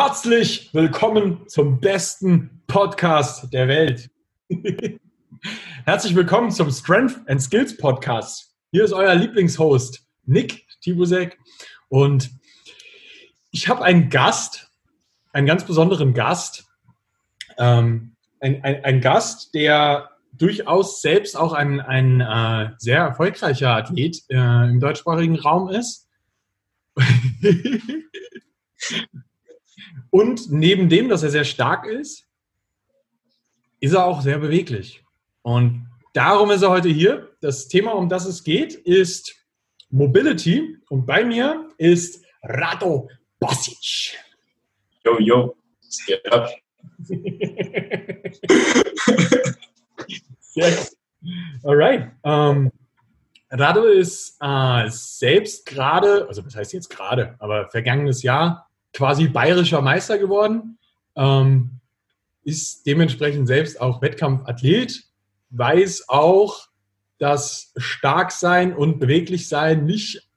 Herzlich willkommen zum besten Podcast der Welt. Herzlich willkommen zum Strength and Skills Podcast. Hier ist euer Lieblingshost Nick Tibusek und ich habe einen Gast, einen ganz besonderen Gast, ähm, ein, ein, ein, Gast, der durchaus selbst auch ein, ein äh, sehr erfolgreicher Athlet äh, im deutschsprachigen Raum ist. Und neben dem, dass er sehr stark ist, ist er auch sehr beweglich. Und darum ist er heute hier. Das Thema, um das es geht, ist Mobility. Und bei mir ist Rado Basic. Yo, yo, sehr gut. Alright. Um, ähm, Rado ist äh, selbst gerade, also was heißt jetzt gerade, aber vergangenes Jahr quasi bayerischer Meister geworden, ähm, ist dementsprechend selbst auch Wettkampfathlet, weiß auch, dass Starksein und Beweglichsein nicht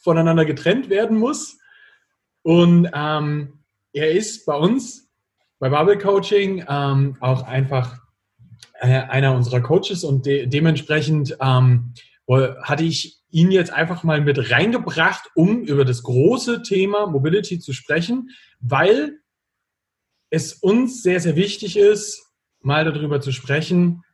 voneinander getrennt werden muss. Und ähm, er ist bei uns bei Bubble Coaching ähm, auch einfach äh, einer unserer Coaches und de dementsprechend ähm, hatte ich ihn jetzt einfach mal mit reingebracht, um über das große Thema Mobility zu sprechen, weil es uns sehr, sehr wichtig ist, mal darüber zu sprechen,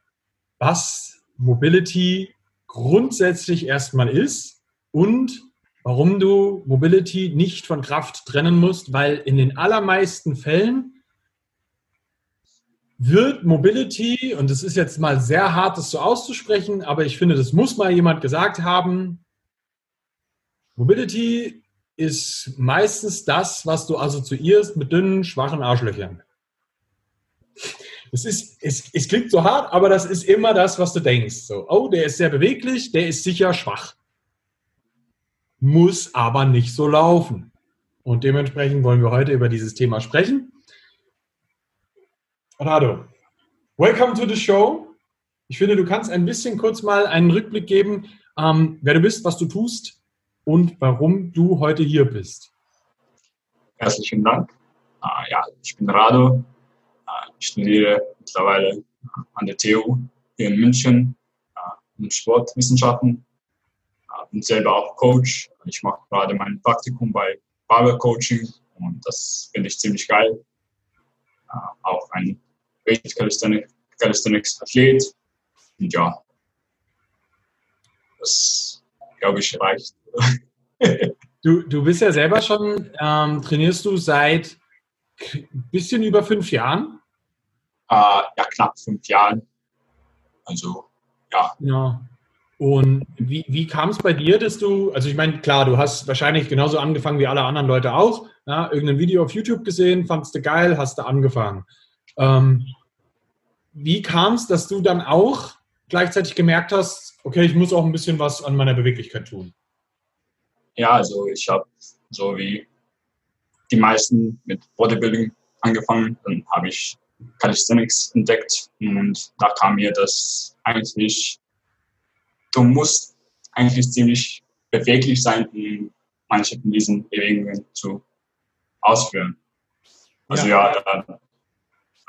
was Mobility grundsätzlich erstmal ist und warum du Mobility nicht von Kraft trennen musst, weil in den allermeisten Fällen wird Mobility, und es ist jetzt mal sehr hart, das so auszusprechen, aber ich finde, das muss mal jemand gesagt haben, Mobility ist meistens das, was du assoziierst mit dünnen, schwachen Arschlöchern. Es, ist, es, es klingt so hart, aber das ist immer das, was du denkst. So, oh, der ist sehr beweglich, der ist sicher schwach. Muss aber nicht so laufen. Und dementsprechend wollen wir heute über dieses Thema sprechen. Rado, welcome to the show. Ich finde, du kannst ein bisschen kurz mal einen Rückblick geben, ähm, wer du bist, was du tust und warum du heute hier bist. Herzlichen Dank. Äh, ja, ich bin Rado. Äh, ich studiere mittlerweile an der TU hier in München äh, in Sportwissenschaften. Bin selber auch Coach. Ich mache gerade mein Praktikum bei Barber Coaching und das finde ich ziemlich geil. Auch ein Weight Calisthenics, Calisthenics Athlet. Und ja, das glaube ich reicht. du, du bist ja selber schon, ähm, trainierst du seit ein bisschen über fünf Jahren? Äh, ja, knapp fünf Jahren. Also, ja. Ja. Und wie, wie kam es bei dir, dass du, also ich meine, klar, du hast wahrscheinlich genauso angefangen wie alle anderen Leute auch, ja, irgendein Video auf YouTube gesehen, fandest du geil, hast du angefangen. Ähm, wie kam es, dass du dann auch gleichzeitig gemerkt hast, okay, ich muss auch ein bisschen was an meiner Beweglichkeit tun? Ja, also ich habe so wie die meisten mit Bodybuilding angefangen. Dann habe ich Calisthenics entdeckt und da kam mir das eigentlich, du musst eigentlich ziemlich beweglich sein, um manche von diesen Bewegungen zu ausführen. Also ja, ja da,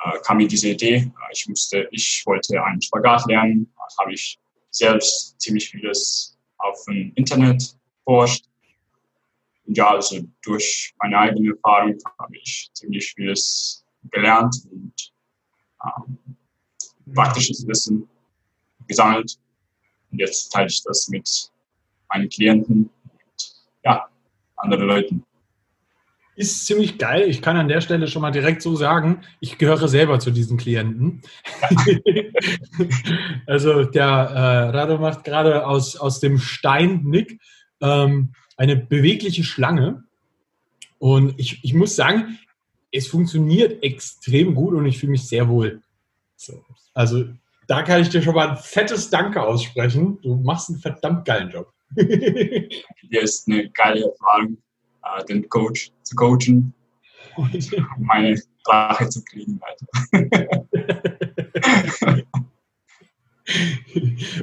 äh, kam mir diese Idee. Ich musste, ich wollte einen Spagat lernen. Da habe ich selbst ziemlich vieles auf dem Internet forscht. Ja, also durch meine eigene Erfahrung habe ich ziemlich vieles gelernt und ähm, praktisches Wissen gesammelt. Und jetzt teile ich das mit meinen Klienten und ja, anderen Leuten ist ziemlich geil. Ich kann an der Stelle schon mal direkt so sagen, ich gehöre selber zu diesen Klienten. also der äh, Rado macht gerade aus, aus dem Stein Nick ähm, eine bewegliche Schlange. Und ich, ich muss sagen, es funktioniert extrem gut und ich fühle mich sehr wohl. So. Also da kann ich dir schon mal ein fettes Danke aussprechen. Du machst einen verdammt geilen Job. Hier ist eine geile Erfahrung äh, den Coach zu coachen und meine Sprache zu kriegen.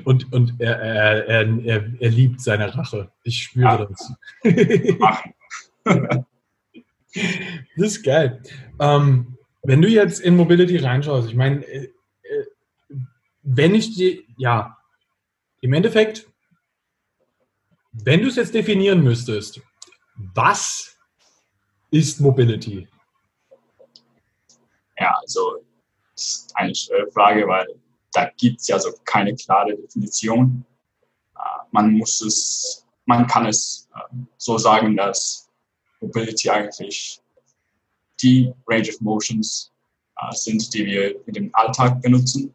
und und er, er, er, er, liebt seine Rache. Ich spüre ja. das. Das ist geil. Ähm, wenn du jetzt in Mobility reinschaust, ich meine, äh, äh, wenn ich die, ja, im Endeffekt, wenn du es jetzt definieren müsstest, was ist Mobility? Ja, also das ist eine schwere Frage, weil da gibt es ja so keine klare Definition. Äh, man muss es, man kann es äh, so sagen, dass Mobility eigentlich die Range of Motions äh, sind, die wir in dem Alltag benutzen.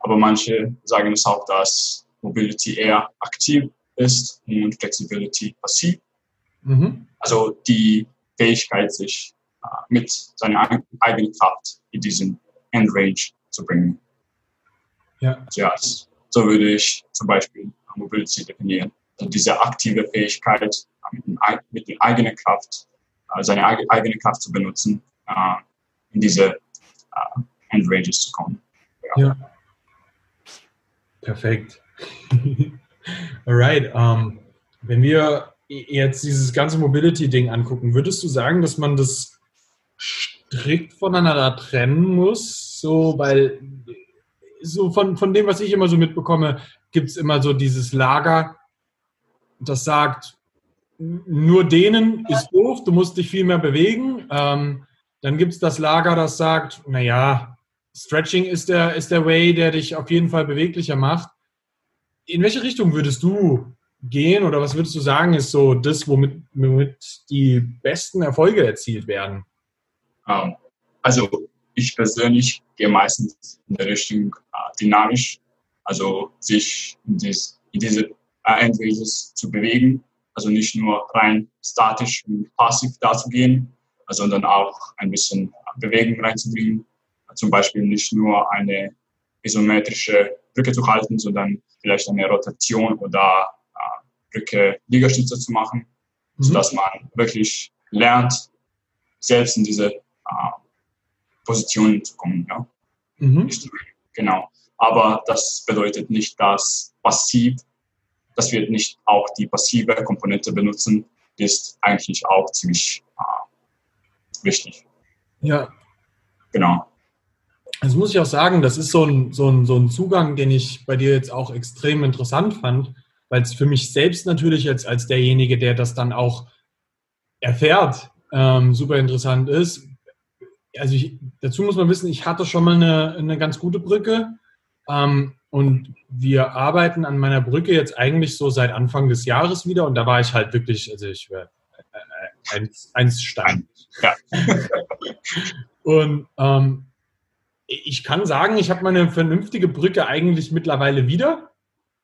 Aber manche sagen es auch, dass Mobility eher aktiv ist und Flexibility passiv. Mhm. Also die Fähigkeit, sich äh, mit seiner eigenen Kraft in diesen Endrange zu bringen. Ja. ja so würde ich zum Beispiel Mobility definieren. Also diese aktive Fähigkeit, mit der eigenen Kraft, äh, seine eigene Kraft zu benutzen, äh, in diese Endranges zu kommen. Ja. ja. Perfekt. Alright. Um, ähm, wenn wir jetzt dieses ganze Mobility-Ding angucken, würdest du sagen, dass man das strikt voneinander trennen muss? So, weil so von, von dem, was ich immer so mitbekomme, gibt es immer so dieses Lager, das sagt, nur denen ist doof, du musst dich viel mehr bewegen. Ähm, dann gibt es das Lager, das sagt, naja, Stretching ist der, ist der Way, der dich auf jeden Fall beweglicher macht. In welche Richtung würdest du gehen oder was würdest du sagen, ist so das, womit, womit die besten Erfolge erzielt werden? Ähm, also ich persönlich gehe meistens in der Richtung äh, dynamisch, also sich in, dies, in diese Endphases zu bewegen, also nicht nur rein statisch und passiv dazugehen, sondern auch ein bisschen Bewegung reinzubringen. Zum Beispiel nicht nur eine isometrische Brücke zu halten, sondern vielleicht eine Rotation oder Brücke Liegestütze zu machen, mhm. sodass man wirklich lernt, selbst in diese äh, Positionen zu kommen. Ja? Mhm. Genau. Aber das bedeutet nicht, dass passiv, dass wir nicht auch die passive Komponente benutzen, ist eigentlich auch ziemlich äh, wichtig. Ja. Genau. Das muss ich auch sagen, das ist so ein, so, ein, so ein Zugang, den ich bei dir jetzt auch extrem interessant fand, weil es für mich selbst natürlich jetzt als derjenige, der das dann auch erfährt, ähm, super interessant ist, also ich, dazu muss man wissen, ich hatte schon mal eine, eine ganz gute Brücke ähm, und wir arbeiten an meiner Brücke jetzt eigentlich so seit Anfang des Jahres wieder und da war ich halt wirklich, also ich war äh, eins, eins Stein. Ja. und ähm, ich kann sagen, ich habe meine vernünftige Brücke eigentlich mittlerweile wieder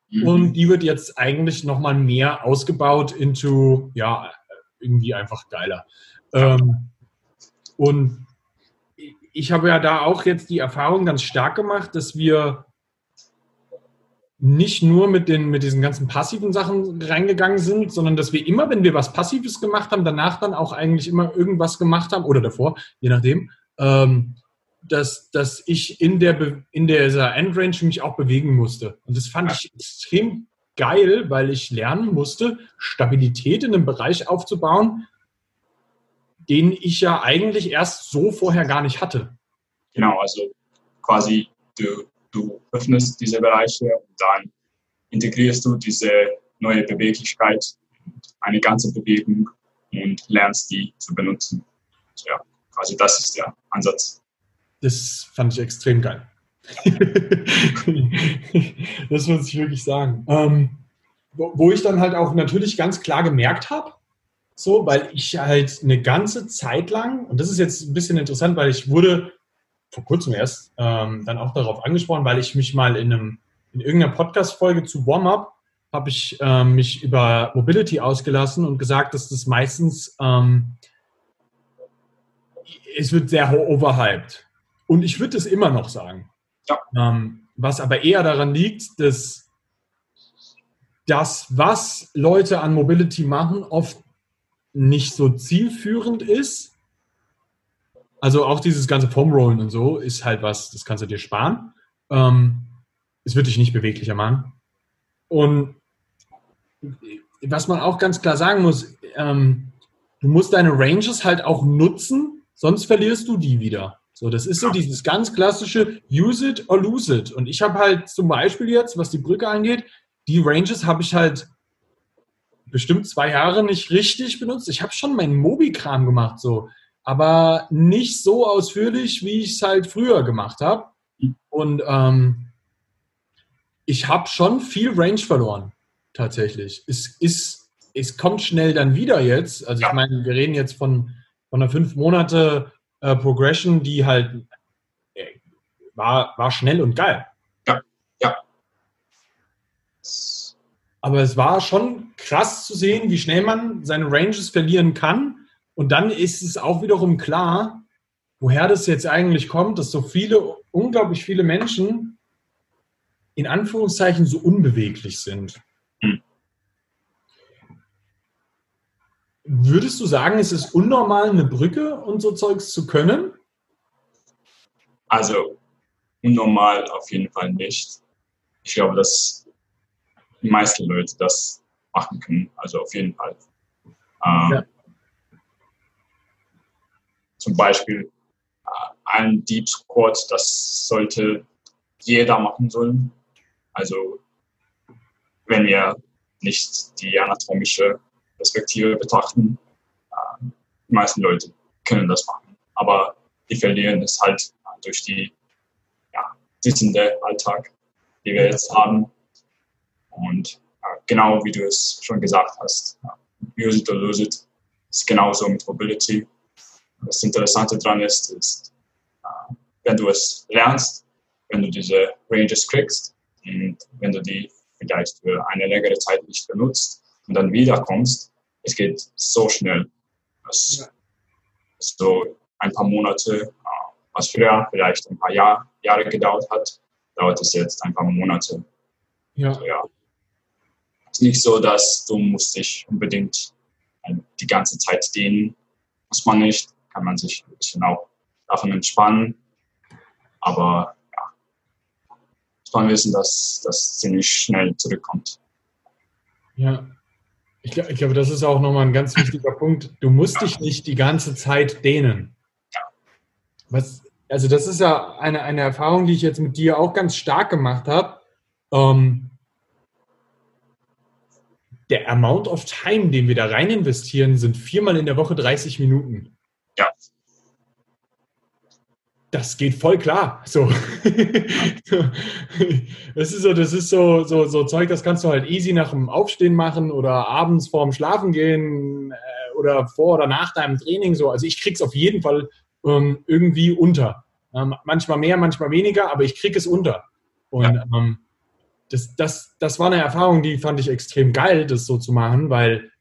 mhm. und die wird jetzt eigentlich nochmal mehr ausgebaut into, ja, irgendwie einfach geiler. Ähm, und ich habe ja da auch jetzt die Erfahrung ganz stark gemacht, dass wir nicht nur mit, den, mit diesen ganzen passiven Sachen reingegangen sind, sondern dass wir immer, wenn wir was Passives gemacht haben, danach dann auch eigentlich immer irgendwas gemacht haben oder davor, je nachdem, ähm, dass, dass ich in, der, in dieser Endrange mich auch bewegen musste. Und das fand ich extrem geil, weil ich lernen musste, Stabilität in einem Bereich aufzubauen, den ich ja eigentlich erst so vorher gar nicht hatte. Genau, also quasi du, du öffnest diese Bereiche und dann integrierst du diese neue Beweglichkeit, eine ganze Bewegung und lernst die zu benutzen. Also ja, quasi das ist der Ansatz. Das fand ich extrem geil. das muss ich wirklich sagen. Ähm, wo, ich dann halt auch natürlich ganz klar gemerkt habe, so, weil ich halt eine ganze Zeit lang, und das ist jetzt ein bisschen interessant, weil ich wurde vor kurzem erst ähm, dann auch darauf angesprochen, weil ich mich mal in, einem, in irgendeiner Podcast-Folge zu Warm-Up habe ich ähm, mich über Mobility ausgelassen und gesagt, dass das meistens, ähm, es wird sehr overhyped. Und ich würde es immer noch sagen. Ja. Ähm, was aber eher daran liegt, dass das, was Leute an Mobility machen, oft nicht so zielführend ist. Also auch dieses ganze Foam-Rollen und so ist halt was, das kannst du dir sparen. Ähm, es wird dich nicht beweglicher machen. Und was man auch ganz klar sagen muss, ähm, du musst deine Ranges halt auch nutzen, sonst verlierst du die wieder. So, das ist so dieses ganz klassische Use it or lose it. Und ich habe halt zum Beispiel jetzt, was die Brücke angeht, die Ranges habe ich halt bestimmt zwei Jahre nicht richtig benutzt. Ich habe schon meinen Mobi-Kram gemacht, so, aber nicht so ausführlich, wie ich es halt früher gemacht habe. Und ähm, ich habe schon viel Range verloren, tatsächlich. Es, ist, es kommt schnell dann wieder jetzt. Also ich meine, wir reden jetzt von, von einer fünf Monate äh, Progression, die halt äh, war, war schnell und geil. Ja, ja. Aber es war schon krass zu sehen, wie schnell man seine Ranges verlieren kann. Und dann ist es auch wiederum klar, woher das jetzt eigentlich kommt, dass so viele, unglaublich viele Menschen in Anführungszeichen so unbeweglich sind. Würdest du sagen, es ist unnormal, eine Brücke und so Zeugs zu können? Also, unnormal auf jeden Fall nicht. Ich glaube, dass die meisten Leute das machen können. Also auf jeden Fall. Ähm, ja. Zum Beispiel äh, ein Deep Squat, das sollte jeder machen sollen. Also wenn wir nicht die anatomische Perspektive betrachten, äh, die meisten Leute können das machen. Aber die verlieren es halt durch die ja, sitzende Alltag, die wir jetzt haben. Und äh, genau wie du es schon gesagt hast, use it or lose it, ist genauso mit Mobility. Das Interessante daran ist, ist, äh, wenn du es lernst, wenn du diese Ranges kriegst und wenn du die vielleicht für eine längere Zeit nicht benutzt und dann wiederkommst, es geht so schnell. Das ja. so ein paar Monate, äh, was früher vielleicht ein paar Jahr, Jahre gedauert hat, dauert es jetzt ein paar Monate. Ja. Also, ja ist nicht so, dass du musst dich unbedingt äh, die ganze Zeit dehnen. Muss man nicht. Kann man sich ein bisschen auch davon entspannen. Aber ja, muss man wissen, dass das ziemlich schnell zurückkommt. Ja, ich, ich glaube, das ist auch nochmal ein ganz wichtiger Punkt. Du musst dich nicht die ganze Zeit dehnen. Was, also das ist ja eine, eine Erfahrung, die ich jetzt mit dir auch ganz stark gemacht habe. Ähm, der Amount of Time, den wir da rein investieren, sind viermal in der Woche 30 Minuten. Ja. Das geht voll klar. So. das ist so, das ist so, so, so Zeug, das kannst du halt easy nach dem Aufstehen machen oder abends vorm Schlafen gehen äh, oder vor oder nach deinem Training. So. Also ich krieg's auf jeden Fall ähm, irgendwie unter. Ähm, manchmal mehr, manchmal weniger, aber ich krieg es unter. Und ja. ähm, das, das, das war eine Erfahrung, die fand ich extrem geil, das so zu machen, weil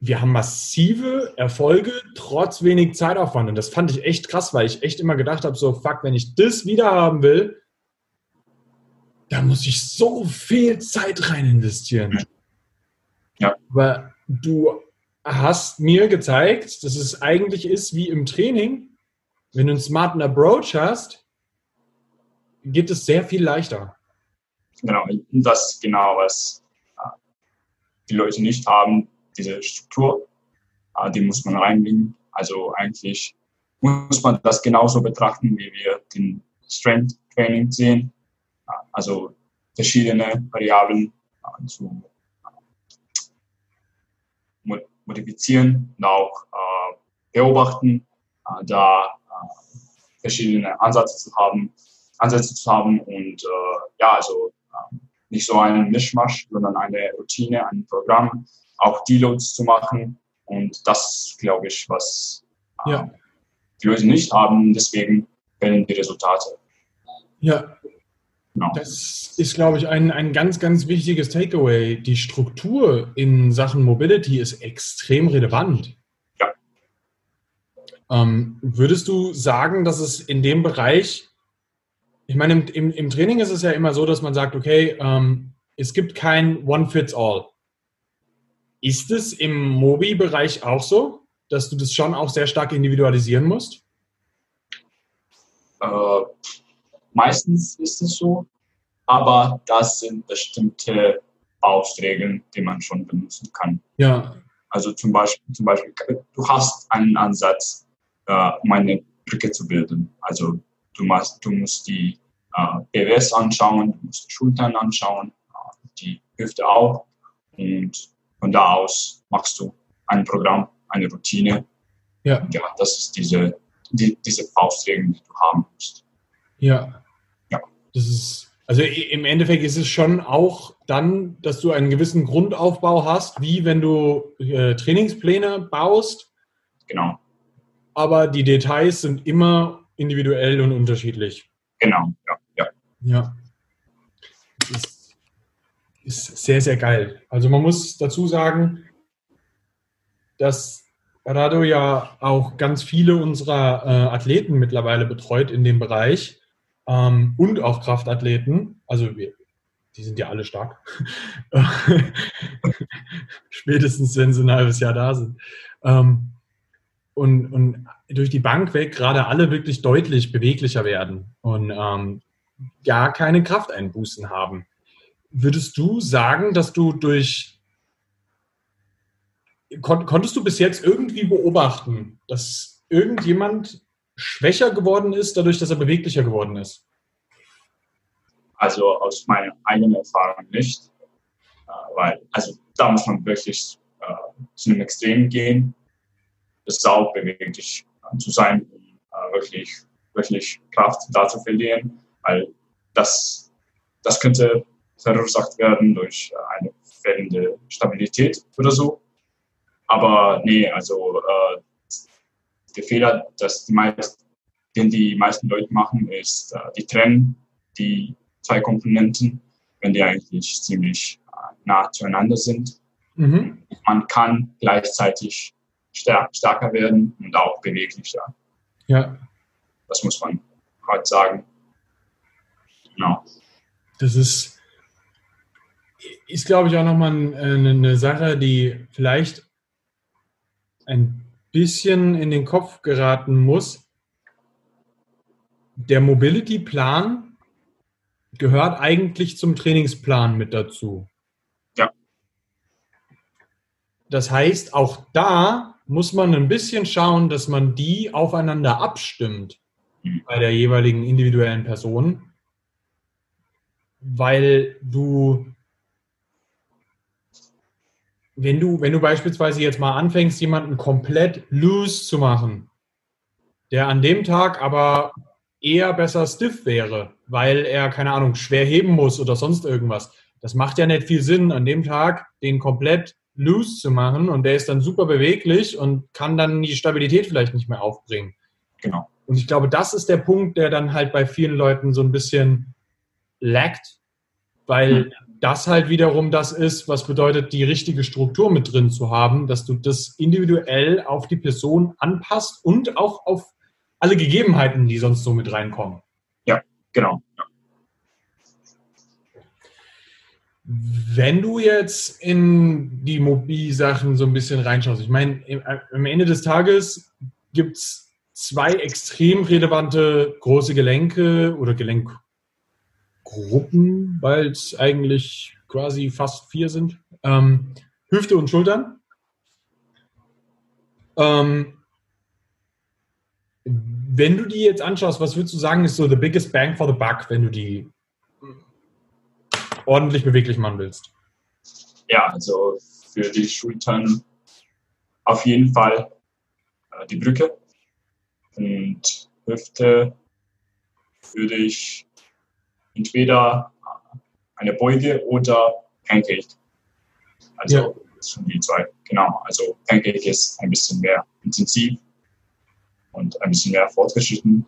wir haben massive Erfolge trotz wenig Zeitaufwand. Und das fand ich echt krass, weil ich echt immer gedacht habe, so, fuck, wenn ich das wieder haben will, da muss ich so viel Zeit rein investieren. Ja. Aber du hast mir gezeigt, dass es eigentlich ist wie im Training, wenn du einen smarten Approach hast, geht es sehr viel leichter. Genau, das genau, was äh, die Leute nicht haben, diese Struktur, äh, die muss man reinbringen. Also eigentlich muss man das genauso betrachten, wie wir den Strength Training sehen. Äh, also verschiedene Variablen zu modifizieren und auch beobachten, da verschiedene Ansätze zu haben, Ansätze zu haben und äh, ja, also äh, nicht so einen Mischmasch, sondern eine Routine, ein Programm, auch Deloads zu machen und das glaube ich, was äh, ja. die Leute nicht haben, deswegen fehlen die Resultate. Ja, Genau. Das ist, glaube ich, ein, ein ganz, ganz wichtiges Takeaway. Die Struktur in Sachen Mobility ist extrem relevant. Ja. Ähm, würdest du sagen, dass es in dem Bereich ich meine, im, im, im, Training ist es ja immer so, dass man sagt, okay, ähm, es gibt kein One-Fits-All. Ist es im Mobi-Bereich auch so, dass du das schon auch sehr stark individualisieren musst? Äh, meistens ist es so, aber das sind bestimmte Faustregeln, die man schon benutzen kann. Ja, Also zum Beispiel, zum Beispiel du hast einen Ansatz, äh, um eine Brücke zu bilden. Also du, machst, du musst die äh, BWS anschauen, du musst die Schultern anschauen, äh, die Hüfte auch. Und von da aus machst du ein Programm, eine Routine. Ja. ja, das ist diese, die, diese Faustregel, die du haben musst. Ja. Ja. Das ist, also im Endeffekt ist es schon auch dann, dass du einen gewissen Grundaufbau hast, wie wenn du äh, Trainingspläne baust. Genau. Aber die Details sind immer individuell und unterschiedlich. Genau, ja. Ja. ja. Ist, ist sehr, sehr geil. Also man muss dazu sagen, dass Rado ja auch ganz viele unserer äh, Athleten mittlerweile betreut in dem Bereich ähm, und auch Kraftathleten. Also wir, die sind ja alle stark. Spätestens, wenn sie ein halbes Jahr da sind. Ähm, und, und durch die Bank weg gerade alle wirklich deutlich beweglicher werden und ähm, gar keine Krafteinbußen haben. Würdest du sagen, dass du durch kon konntest du bis jetzt irgendwie beobachten, dass irgendjemand schwächer geworden ist, dadurch, dass er beweglicher geworden ist? Also aus meiner eigenen Erfahrung nicht. Äh, weil, also da muss man wirklich äh, zu einem Extrem gehen, das sau beweglich äh, zu sein, um äh, wirklich, wirklich Kraft da zu verlieren. Weil das, das könnte verursacht werden durch äh, eine fehlende Stabilität oder so. Aber nee, also äh, der Fehler, dass die meisten, den die meisten Leute machen, ist, äh, die trennen die zwei Komponenten, wenn die eigentlich ziemlich äh, nah zueinander sind. Mhm. Man kann gleichzeitig stär stärker werden und auch beweglicher. Ja. Das muss man heute sagen. Genau. Das ist, ist glaube ich, auch nochmal eine, eine Sache, die vielleicht ein bisschen in den Kopf geraten muss. Der Mobility-Plan gehört eigentlich zum Trainingsplan mit dazu. Ja. Das heißt, auch da muss man ein bisschen schauen, dass man die aufeinander abstimmt mhm. bei der jeweiligen individuellen Person, weil du wenn du, wenn du beispielsweise jetzt mal anfängst, jemanden komplett loose zu machen, der an dem Tag aber eher besser stiff wäre, weil er, keine Ahnung, schwer heben muss oder sonst irgendwas. Das macht ja nicht viel Sinn, an dem Tag den komplett loose zu machen und der ist dann super beweglich und kann dann die Stabilität vielleicht nicht mehr aufbringen. Genau. Und ich glaube, das ist der Punkt, der dann halt bei vielen Leuten so ein bisschen laggt, weil hm das halt wiederum das ist, was bedeutet, die richtige Struktur mit drin zu haben, dass du das individuell auf die Person anpasst und auch auf alle Gegebenheiten, die sonst so mit reinkommen. Ja, genau. Wenn du jetzt in die Mobilsachen so ein bisschen reinschaust, ich meine, am Ende des Tages gibt es zwei extrem relevante große Gelenke oder Gelenk Gruppen, weil es eigentlich quasi fast vier sind. Ähm, Hüfte und Schultern. Ähm, wenn du die jetzt anschaust, was würdest du sagen, ist so the biggest bang for the buck, wenn du die ordentlich beweglich machen willst? Ja, also für die Schultern auf jeden Fall äh, die Brücke und Hüfte würde ich entweder eine Beuge oder Pancake. Also ja. das sind die zwei. Genau. Also Pancake ist ein bisschen mehr intensiv und ein bisschen mehr fortgeschritten.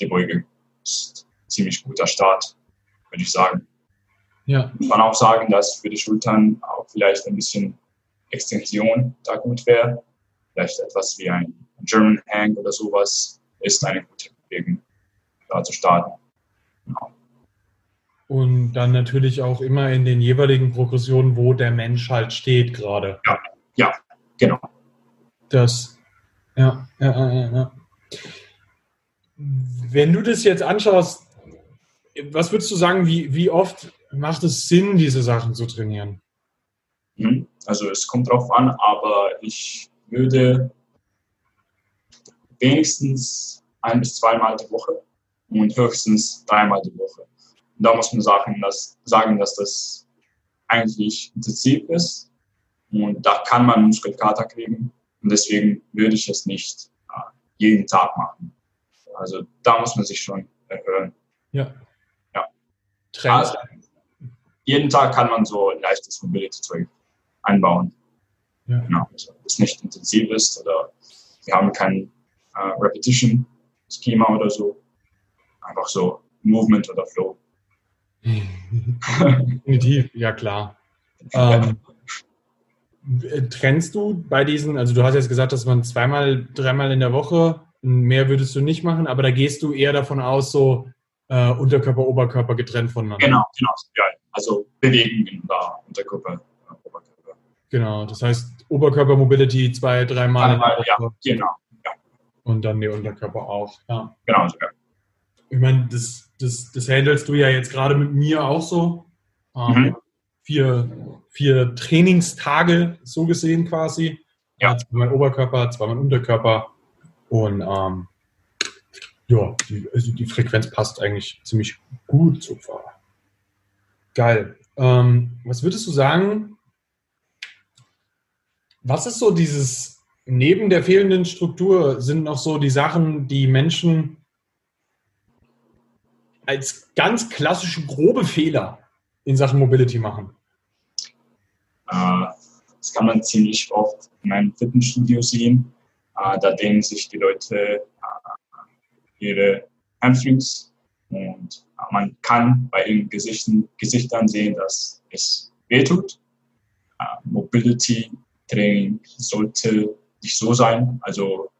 Die Beuge ist ein ziemlich guter Start, würde ich sagen. Ja. Muss man auch sagen, dass für die Schultern auch vielleicht ein bisschen Extension da gut wäre. Vielleicht etwas wie ein German Hang oder sowas ist eine gute Bewegung, da zu starten. Und dann natürlich auch immer in den jeweiligen Progressionen, wo der Mensch halt steht gerade. Ja, ja, genau. Das, ja, ja, ja, ja. Wenn du das jetzt anschaust, was würdest du sagen, wie, wie oft macht es Sinn, diese Sachen zu trainieren? Mhm. Also es kommt drauf an, aber ich würde wenigstens ein bis zweimal die Woche und höchstens dreimal die Woche. Und da muss man sagen, dass, sagen, dass das eigentlich intensiv ist und da kann man Muskelkater kriegen und deswegen würde ich es nicht äh, jeden Tag machen. Also da muss man sich schon erhöhen. Ja. Ja. Also, jeden Tag kann man so ein leichtes Mobility-Zeug einbauen. Ja. Genau. Also, das nicht intensiv ist oder wir haben kein äh, Repetition-Schema oder so. Einfach so Movement oder Flow. Definitiv, ja klar. Ähm, trennst du bei diesen, also du hast jetzt gesagt, dass man zweimal, dreimal in der Woche, mehr würdest du nicht machen, aber da gehst du eher davon aus, so äh, Unterkörper, Oberkörper getrennt voneinander. Genau, genau. Ja, also bewegen da Unterkörper, Oberkörper. Genau, das heißt Oberkörper-Mobility zwei, dreimal in der Einmal, ja, genau. und dann die Unterkörper auch. Ja. Genau, ja. Ich meine, das, das, das handelst du ja jetzt gerade mit mir auch so. Ähm, Mhm. vier, vier Trainingstage so gesehen quasi. Ja. Äh, Zweimal Oberkörper, zweimal Unterkörper. Und ähm, ja, die, also die Frequenz passt eigentlich ziemlich gut so far. Geil. Ähm, was würdest du sagen? Was ist so dieses, neben der fehlenden Struktur, sind noch so die Sachen, die Menschen als ganz klassische grobe Fehler in Sachen Mobility machen? Äh, das kann man ziemlich oft in einem Fitnessstudio sehen. Äh, da dehnen sich die Leute äh, ihre Hamstrings und man kann bei ihren Gesichtern sehen, dass es wehtut. Mobility Training sollte nicht so sein. Also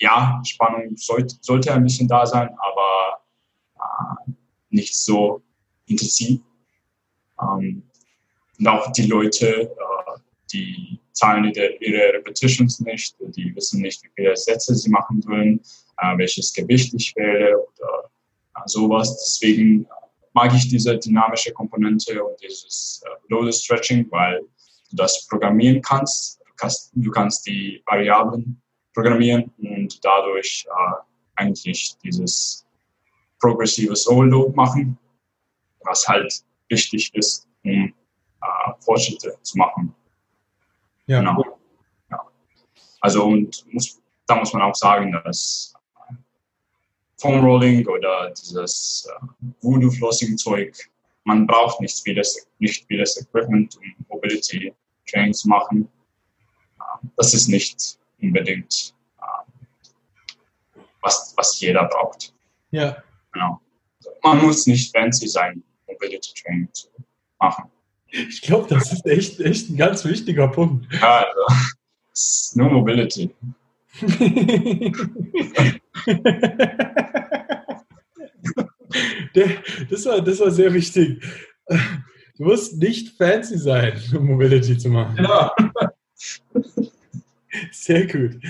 ja, Spannung sollte, ein bisschen da sein, aber nicht so intensiv. Ähm, und auch die Leute, äh, die zahlen ihre, Repetitions nicht, die wissen nicht, wie viele Sätze sie machen wollen, äh, welches Gewicht ich wähle oder äh, sowas. Deswegen mag ich diese dynamische Komponente und dieses äh, Loaded Stretching, weil du das programmieren kannst. Du kannst, du kannst die Variablen programmieren und dadurch äh, eigentlich dieses progressives Overload machen, was halt wichtig ist, um äh, Fortschritte zu machen. Ja, Genau. Ja. Also und muss, da muss man auch sagen, dass äh, Foam Rolling oder dieses äh, Voodoo Flossing Zeug, man braucht nicht vieles, nicht vieles Equipment, um Mobility Training zu machen. Äh, das ist nicht unbedingt äh, was, was jeder braucht. ja, Genau. Man muss nicht fancy sein, Mobility Training zu machen. ich glaube, das ist echt, echt ein ganz wichtiger Punkt. Ja, also, es ist nur Mobility. Der, das, war, das war sehr wichtig. Du musst nicht fancy sein, um Mobility zu machen. Ja. Sehr gut.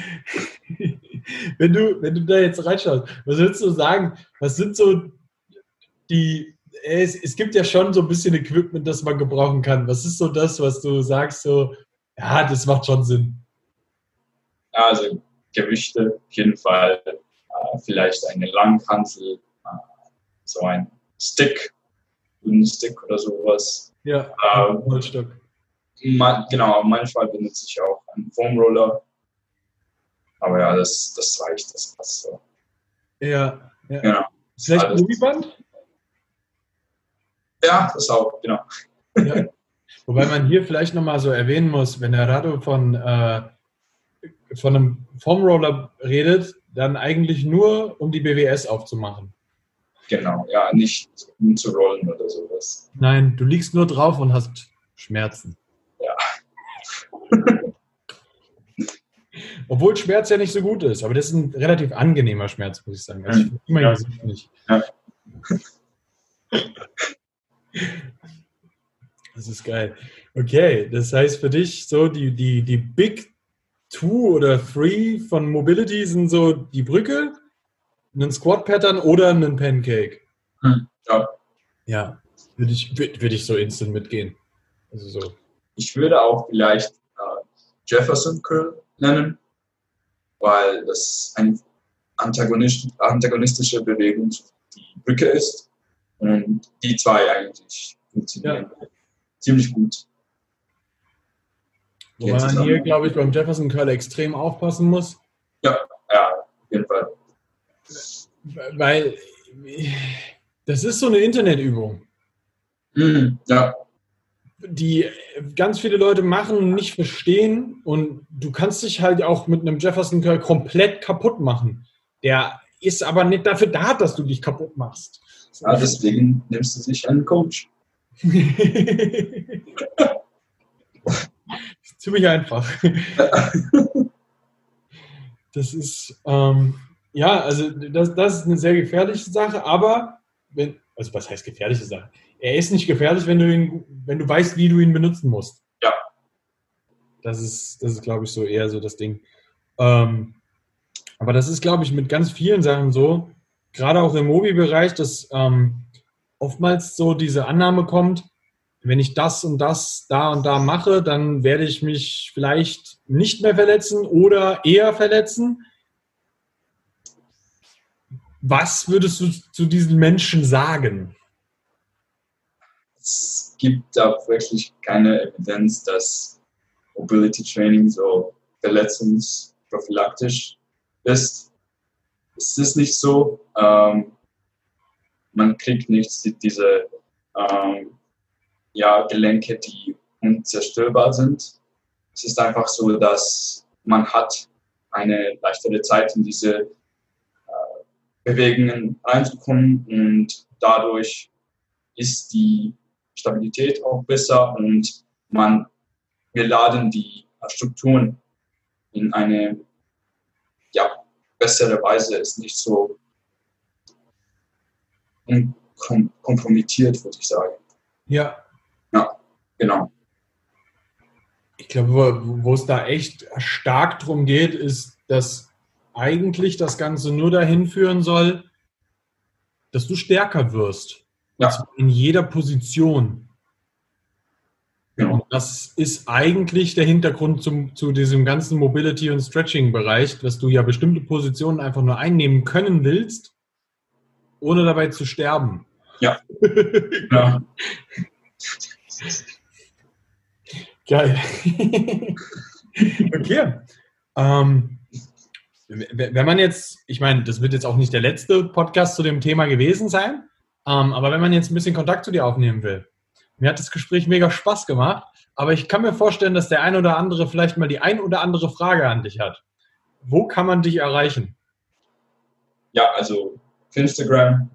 Wenn du, wenn du da jetzt reinschaust, was würdest du sagen? Was sind so die. Es, es gibt ja schon so ein bisschen Equipment, das man gebrauchen kann. Was ist so das, was du sagst, so, ja, das macht schon Sinn? Ja, also Gewichte auf jeden Fall, äh, vielleicht eine Langhantel, äh, so ein Stick, ein Stick oder sowas. Ja, Ähm, Holzstock. Man, genau, manchmal benutze ich auch einen Foam Roller. Aber ja, das, das reicht, das passt so. Ja, ja. Genau. Vielleicht Alles. Gummiband? Ja, das auch, genau. Ja. Wobei man hier vielleicht nochmal so erwähnen muss, wenn der Rado von, äh, von einem Foamroller redet, dann eigentlich nur, um die BWS aufzumachen. Genau, ja, nicht umzurollen oder sowas. Nein, du liegst nur drauf und hast Schmerzen. Ja. Obwohl Schmerz ja nicht so gut ist, aber das ist ein relativ angenehmer Schmerz, muss ich sagen. Also ich immer Ja. Gesicht nicht. Ja. Das ist geil. Okay, das heißt für dich so die, die, die Big Two oder Three von Mobility sind so die Brücke, ein Squat-Pattern oder ein Pancake. Hm, ja. Ja, würde ich, würd, würd ich so instant mitgehen. Also so. ich würde auch vielleicht äh, Jefferson Curl nennen, weil das eine Antagonist, antagonistische Bewegung die Brücke ist und die zwei eigentlich funktionieren ja. ziemlich gut. Wobei man hier, glaube ich, beim Jefferson Curl extrem aufpassen muss. Ja, ja, auf jeden Fall. Weil das ist so eine Internetübung. Mhm, ja. Die ganz viele Leute machen, nicht verstehen und du kannst dich halt auch mit einem Jefferson Curl komplett kaputt machen. Der ist aber nicht dafür da, dass du dich kaputt machst. Ja, deswegen nimmst du dich einen Coach. Ziemlich einfach. das ist, ähm, ja, also das, das ist eine sehr gefährliche Sache, aber wenn, also was heißt gefährliche Sache? Er ist nicht gefährlich, wenn du ihn, wenn du weißt, wie du ihn benutzen musst. Ja. Das ist, das ist, glaube ich, so eher so das Ding. Ähm, aber das ist, glaube ich, mit ganz vielen Sachen so, gerade auch im Mobi-Bereich, dass ähm, oftmals so diese Annahme kommt, wenn ich das und das da und da mache, dann werde ich mich vielleicht nicht mehr verletzen oder eher verletzen. Was würdest du zu diesen Menschen sagen? Es gibt da wirklich keine Evidenz, dass Mobility Training so verletzungsprophylaktisch ist. Es ist nicht so. Ähm, man kriegt nicht diese ähm, ja, Gelenke, die unzerstörbar sind. Es ist einfach so, dass man hat eine leichtere Zeit in diese äh, Bewegungen reinzukommen und dadurch ist die Stabilität auch besser und man, wir laden die Strukturen in eine ja, bessere Weise, ist nicht so kompromittiert, würde ich sagen. Ja, ja, genau. Ich glaube, wo es da echt stark drum geht, ist, dass eigentlich das Ganze nur dahin führen soll, dass du stärker wirst. Ja. In jeder Position. Genau. das ist eigentlich der Hintergrund zum, zu diesem ganzen Mobility- und Stretching-Bereich, dass du ja bestimmte Positionen einfach nur einnehmen können willst, ohne dabei zu sterben. Ja. ja. Geil. okay. Ähm, wenn man jetzt, ich meine, das wird jetzt auch nicht der letzte Podcast zu dem Thema gewesen sein, ähm, aber wenn man jetzt ein bisschen Kontakt zu dir aufnehmen will, mir hat das Gespräch mega Spaß gemacht, aber ich kann mir vorstellen, dass der ein oder andere vielleicht mal die ein oder andere Frage an dich hat. Wo kann man dich erreichen? Ja, also für Instagram,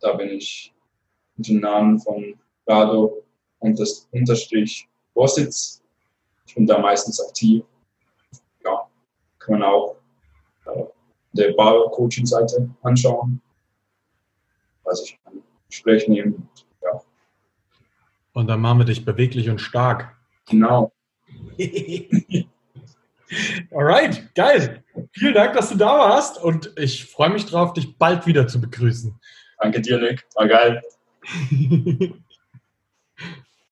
da bin ich mit dem Namen von Rado Unterstrich Vorsitz. Ich bin da meistens aktiv. Ja, kann man auch äh, der Bar-Coaching-Seite anschauen. Also ich kann Gespräch nehmen. Ja. Und dann machen wir dich beweglich und stark. Genau. Alright, geil. Vielen Dank, dass du da warst und ich freue mich drauf, dich bald wieder zu begrüßen. Danke dir, Nick. War geil.